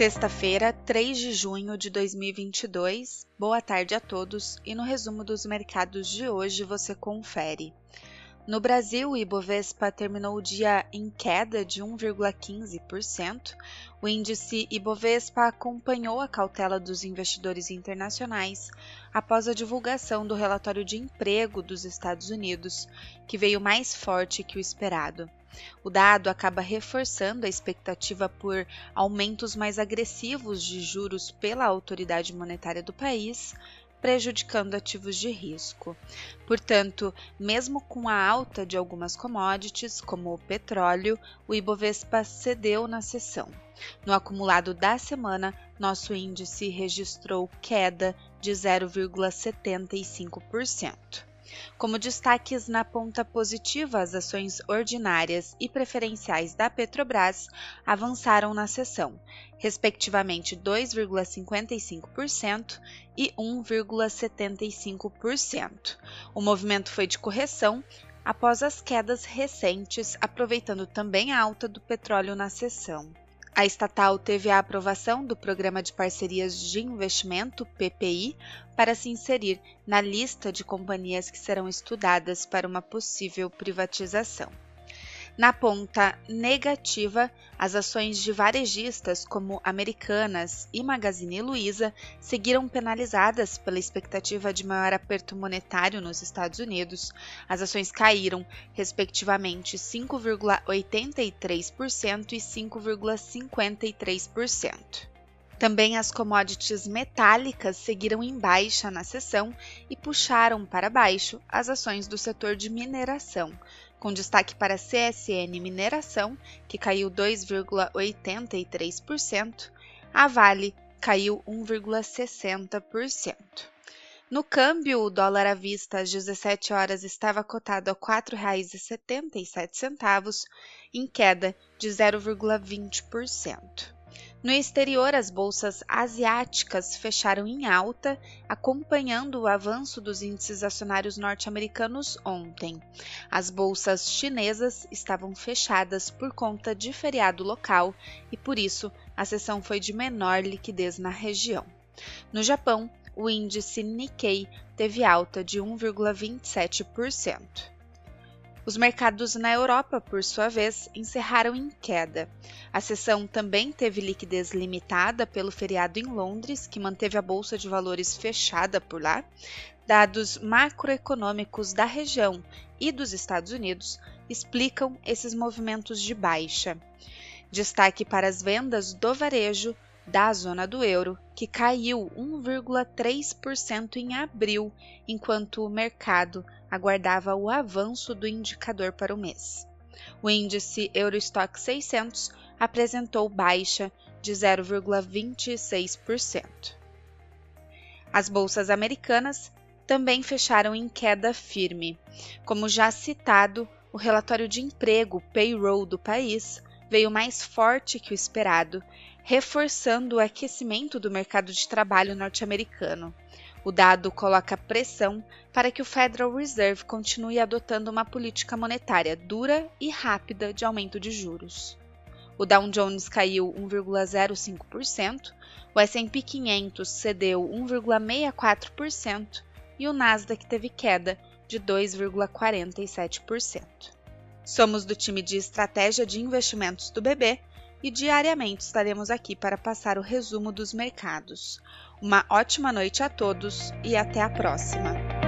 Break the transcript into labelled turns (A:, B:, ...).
A: Sexta-feira, 3 de junho de 2022. Boa tarde a todos e no resumo dos mercados de hoje você confere. No Brasil, o Ibovespa terminou o dia em queda de 1,15%. O índice Ibovespa acompanhou a cautela dos investidores internacionais após a divulgação do relatório de emprego dos Estados Unidos, que veio mais forte que o esperado. O dado acaba reforçando a expectativa por aumentos mais agressivos de juros pela autoridade monetária do país, prejudicando ativos de risco. Portanto, mesmo com a alta de algumas commodities, como o petróleo, o Ibovespa cedeu na sessão. No acumulado da semana, nosso índice registrou queda de 0,75%. Como destaques na ponta positiva, as ações ordinárias e preferenciais da Petrobras avançaram na sessão, respectivamente 2,55% e 1,75%. O movimento foi de correção após as quedas recentes, aproveitando também a alta do petróleo na sessão. A estatal teve a aprovação do Programa de Parcerias de Investimento, PPI, para se inserir na lista de companhias que serão estudadas para uma possível privatização. Na ponta negativa, as ações de varejistas como Americanas e Magazine Luiza seguiram penalizadas pela expectativa de maior aperto monetário nos Estados Unidos. As ações caíram, respectivamente, 5,83% e 5,53%. Também as commodities metálicas seguiram em baixa na sessão e puxaram para baixo as ações do setor de mineração, com destaque para a CSN Mineração, que caiu 2,83%, a Vale caiu 1,60%. No câmbio, o dólar à vista às 17 horas estava cotado a R$ 4,77, em queda de 0,20%. No exterior, as bolsas asiáticas fecharam em alta, acompanhando o avanço dos índices acionários norte-americanos ontem. As bolsas chinesas estavam fechadas por conta de feriado local e, por isso, a sessão foi de menor liquidez na região. No Japão, o índice Nikkei teve alta de 1,27%. Os mercados na Europa, por sua vez, encerraram em queda. A sessão também teve liquidez limitada pelo feriado em Londres, que manteve a bolsa de valores fechada por lá. Dados macroeconômicos da região e dos Estados Unidos explicam esses movimentos de baixa. Destaque para as vendas do varejo da zona do euro, que caiu 1,3% em abril, enquanto o mercado aguardava o avanço do indicador para o mês. O índice Eurostock 600 apresentou baixa de 0,26%. As bolsas americanas também fecharam em queda firme. Como já citado, o relatório de emprego payroll do país veio mais forte que o esperado, reforçando o aquecimento do mercado de trabalho norte-americano. O dado coloca pressão para que o Federal Reserve continue adotando uma política monetária dura e rápida de aumento de juros. O Dow Jones caiu 1,05%, o S&P 500 cedeu 1,64% e o Nasdaq teve queda de 2,47%. Somos do time de estratégia de investimentos do BB e diariamente estaremos aqui para passar o resumo dos mercados. Uma ótima noite a todos e até a próxima!